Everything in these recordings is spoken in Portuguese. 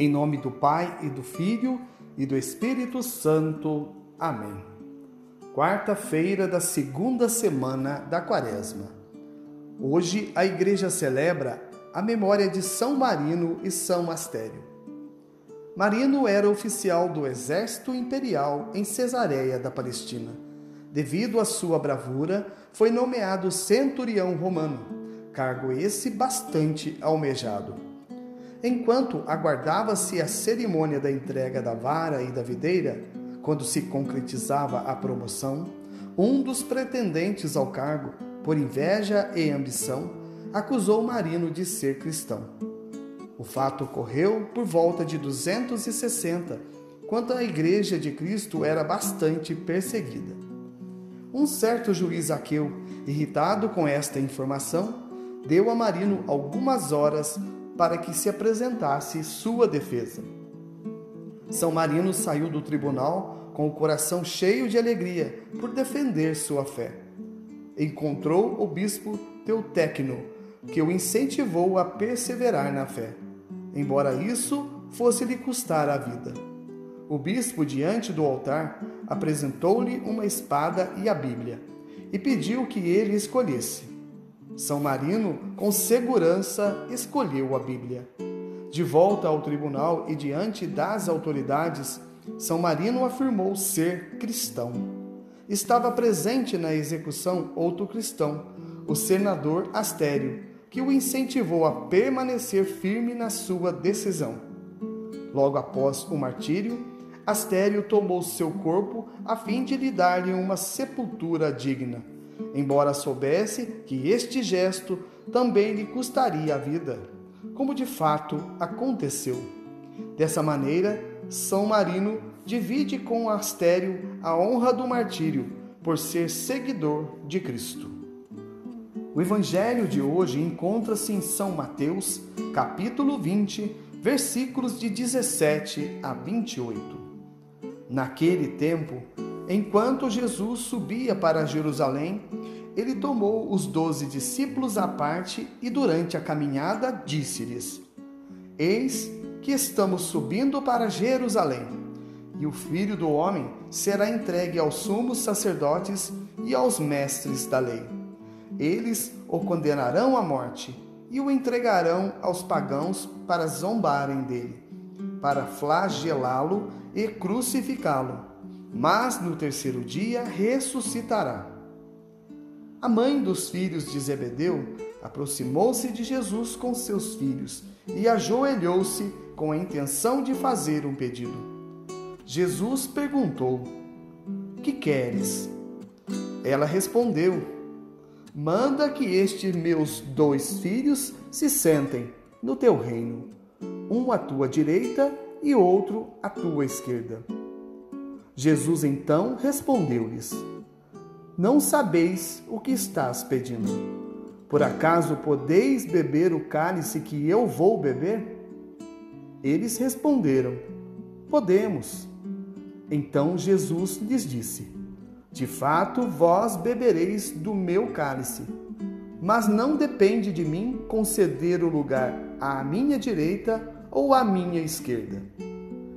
Em nome do Pai e do Filho e do Espírito Santo. Amém. Quarta-feira da segunda semana da Quaresma. Hoje a igreja celebra a memória de São Marino e São Astério. Marino era oficial do exército imperial em Cesareia da Palestina. Devido à sua bravura, foi nomeado centurião romano, cargo esse bastante almejado. Enquanto aguardava-se a cerimônia da entrega da vara e da videira, quando se concretizava a promoção, um dos pretendentes ao cargo, por inveja e ambição, acusou Marino de ser cristão. O fato ocorreu por volta de 260, quando a Igreja de Cristo era bastante perseguida. Um certo juiz aqueu, irritado com esta informação, deu a Marino algumas horas para que se apresentasse sua defesa. São Marino saiu do tribunal com o coração cheio de alegria por defender sua fé. Encontrou o bispo Teutecno, que o incentivou a perseverar na fé, embora isso fosse lhe custar a vida. O bispo, diante do altar, apresentou-lhe uma espada e a Bíblia e pediu que ele escolhesse. São Marino, com segurança, escolheu a Bíblia. De volta ao tribunal e diante das autoridades, São Marino afirmou ser cristão. Estava presente na execução outro cristão, o senador Astério, que o incentivou a permanecer firme na sua decisão. Logo após o martírio, Astério tomou seu corpo a fim de lhe dar-lhe uma sepultura digna embora soubesse que este gesto também lhe custaria a vida, como de fato aconteceu. Dessa maneira, São Marino divide com Astério a honra do martírio por ser seguidor de Cristo. O evangelho de hoje encontra-se em São Mateus, capítulo 20, versículos de 17 a 28. Naquele tempo, Enquanto Jesus subia para Jerusalém, ele tomou os doze discípulos à parte e, durante a caminhada, disse-lhes: Eis que estamos subindo para Jerusalém, e o filho do homem será entregue aos sumos sacerdotes e aos mestres da lei. Eles o condenarão à morte e o entregarão aos pagãos para zombarem dele, para flagelá-lo e crucificá-lo mas no terceiro dia ressuscitará. A mãe dos filhos de Zebedeu aproximou-se de Jesus com seus filhos e ajoelhou-se com a intenção de fazer um pedido. Jesus perguntou: Que queres? Ela respondeu: Manda que estes meus dois filhos se sentem no teu reino, um à tua direita e outro à tua esquerda. Jesus então respondeu-lhes: Não sabeis o que estás pedindo. Por acaso podeis beber o cálice que eu vou beber? Eles responderam: Podemos. Então Jesus lhes disse: De fato, vós bebereis do meu cálice, mas não depende de mim conceder o lugar à minha direita ou à minha esquerda.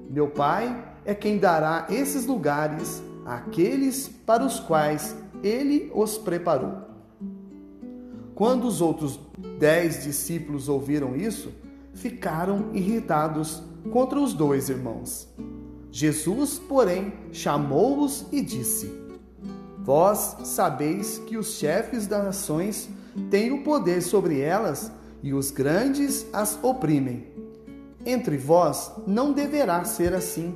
Meu Pai é quem dará esses lugares àqueles para os quais ele os preparou. Quando os outros dez discípulos ouviram isso, ficaram irritados contra os dois irmãos. Jesus, porém, chamou-os e disse: Vós sabeis que os chefes das nações têm o poder sobre elas e os grandes as oprimem. Entre vós não deverá ser assim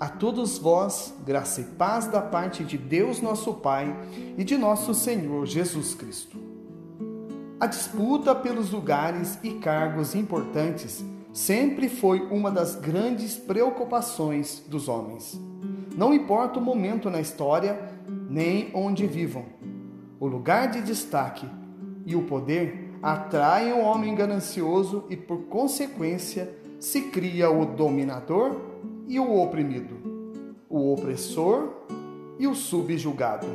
a todos vós, graça e paz da parte de Deus nosso Pai e de nosso Senhor Jesus Cristo. A disputa pelos lugares e cargos importantes sempre foi uma das grandes preocupações dos homens. Não importa o momento na história, nem onde vivam. O lugar de destaque e o poder atraem o homem ganancioso e, por consequência, se cria o dominador e o oprimido, o opressor e o subjugado.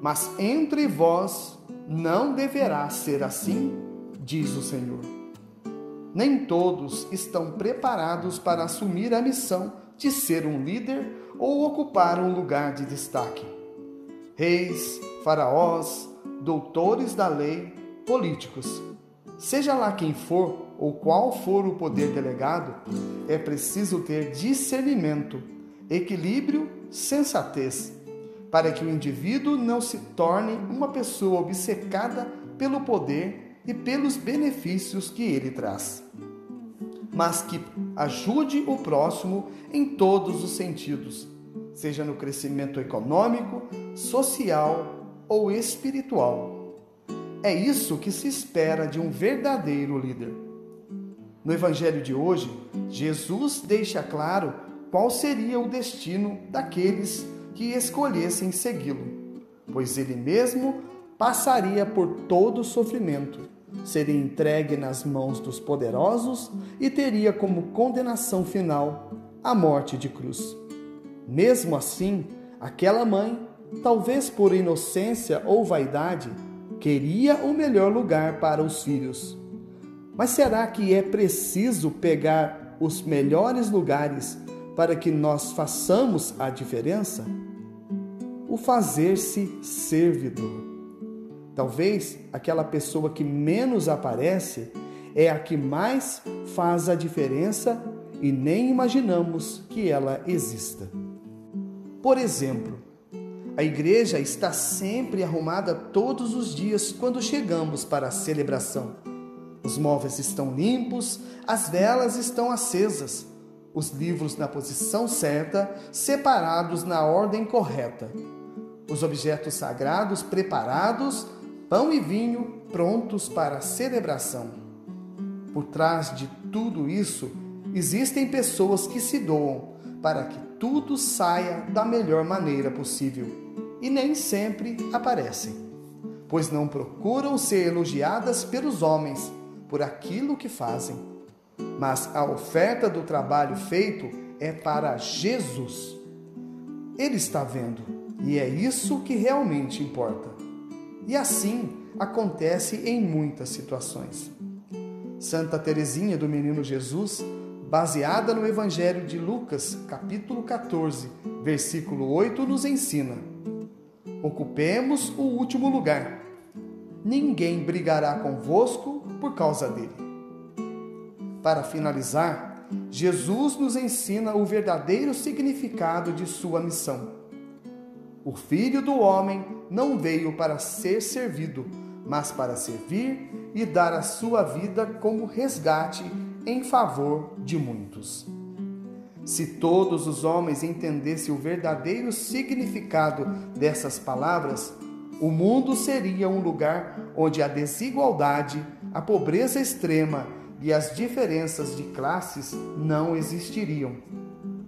Mas entre vós não deverá ser assim, diz o Senhor. Nem todos estão preparados para assumir a missão de ser um líder ou ocupar um lugar de destaque. Reis, faraós, doutores da lei, políticos, seja lá quem for ou qual for o poder delegado, é preciso ter discernimento, equilíbrio, sensatez, para que o indivíduo não se torne uma pessoa obcecada pelo poder e pelos benefícios que ele traz, mas que ajude o próximo em todos os sentidos, seja no crescimento econômico, social ou espiritual. É isso que se espera de um verdadeiro líder. No Evangelho de hoje, Jesus deixa claro qual seria o destino daqueles que escolhessem segui-lo, pois ele mesmo passaria por todo o sofrimento, seria entregue nas mãos dos poderosos e teria como condenação final a morte de cruz. Mesmo assim, aquela mãe, talvez por inocência ou vaidade, queria o melhor lugar para os filhos mas será que é preciso pegar os melhores lugares para que nós façamos a diferença? O fazer-se servidor. Talvez aquela pessoa que menos aparece é a que mais faz a diferença e nem imaginamos que ela exista. Por exemplo, a igreja está sempre arrumada todos os dias quando chegamos para a celebração os móveis estão limpos, as velas estão acesas, os livros na posição certa, separados na ordem correta, os objetos sagrados preparados, pão e vinho prontos para a celebração. Por trás de tudo isso, existem pessoas que se doam para que tudo saia da melhor maneira possível e nem sempre aparecem, pois não procuram ser elogiadas pelos homens por aquilo que fazem, mas a oferta do trabalho feito é para Jesus. Ele está vendo e é isso que realmente importa. E assim acontece em muitas situações. Santa Teresinha do Menino Jesus, baseada no Evangelho de Lucas, capítulo 14, versículo 8, nos ensina: Ocupemos o último lugar. Ninguém brigará convosco por causa dele. Para finalizar, Jesus nos ensina o verdadeiro significado de sua missão. O Filho do Homem não veio para ser servido, mas para servir e dar a sua vida como resgate em favor de muitos. Se todos os homens entendessem o verdadeiro significado dessas palavras, o mundo seria um lugar onde a desigualdade a pobreza extrema e as diferenças de classes não existiriam.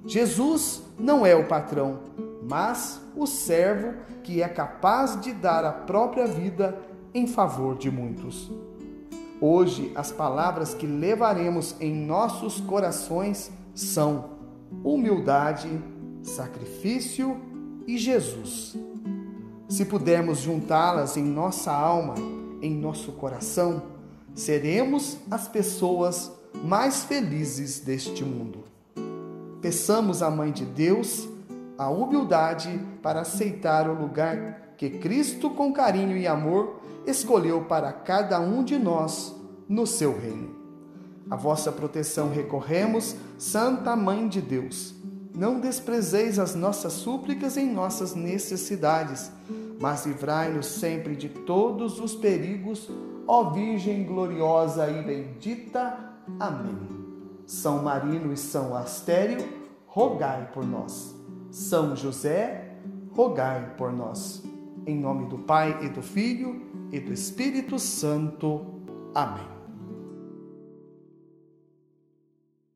Jesus não é o patrão, mas o servo que é capaz de dar a própria vida em favor de muitos. Hoje, as palavras que levaremos em nossos corações são humildade, sacrifício e Jesus. Se pudermos juntá-las em nossa alma, em nosso coração, seremos as pessoas mais felizes deste mundo. Peçamos à Mãe de Deus a humildade para aceitar o lugar que Cristo, com carinho e amor, escolheu para cada um de nós no seu reino. A vossa proteção recorremos, Santa Mãe de Deus. Não desprezeis as nossas súplicas em nossas necessidades, mas livrai-nos sempre de todos os perigos ó Virgem gloriosa e bendita. Amém. São Marino e São Astério, rogai por nós. São José, rogai por nós. Em nome do Pai e do Filho e do Espírito Santo. Amém.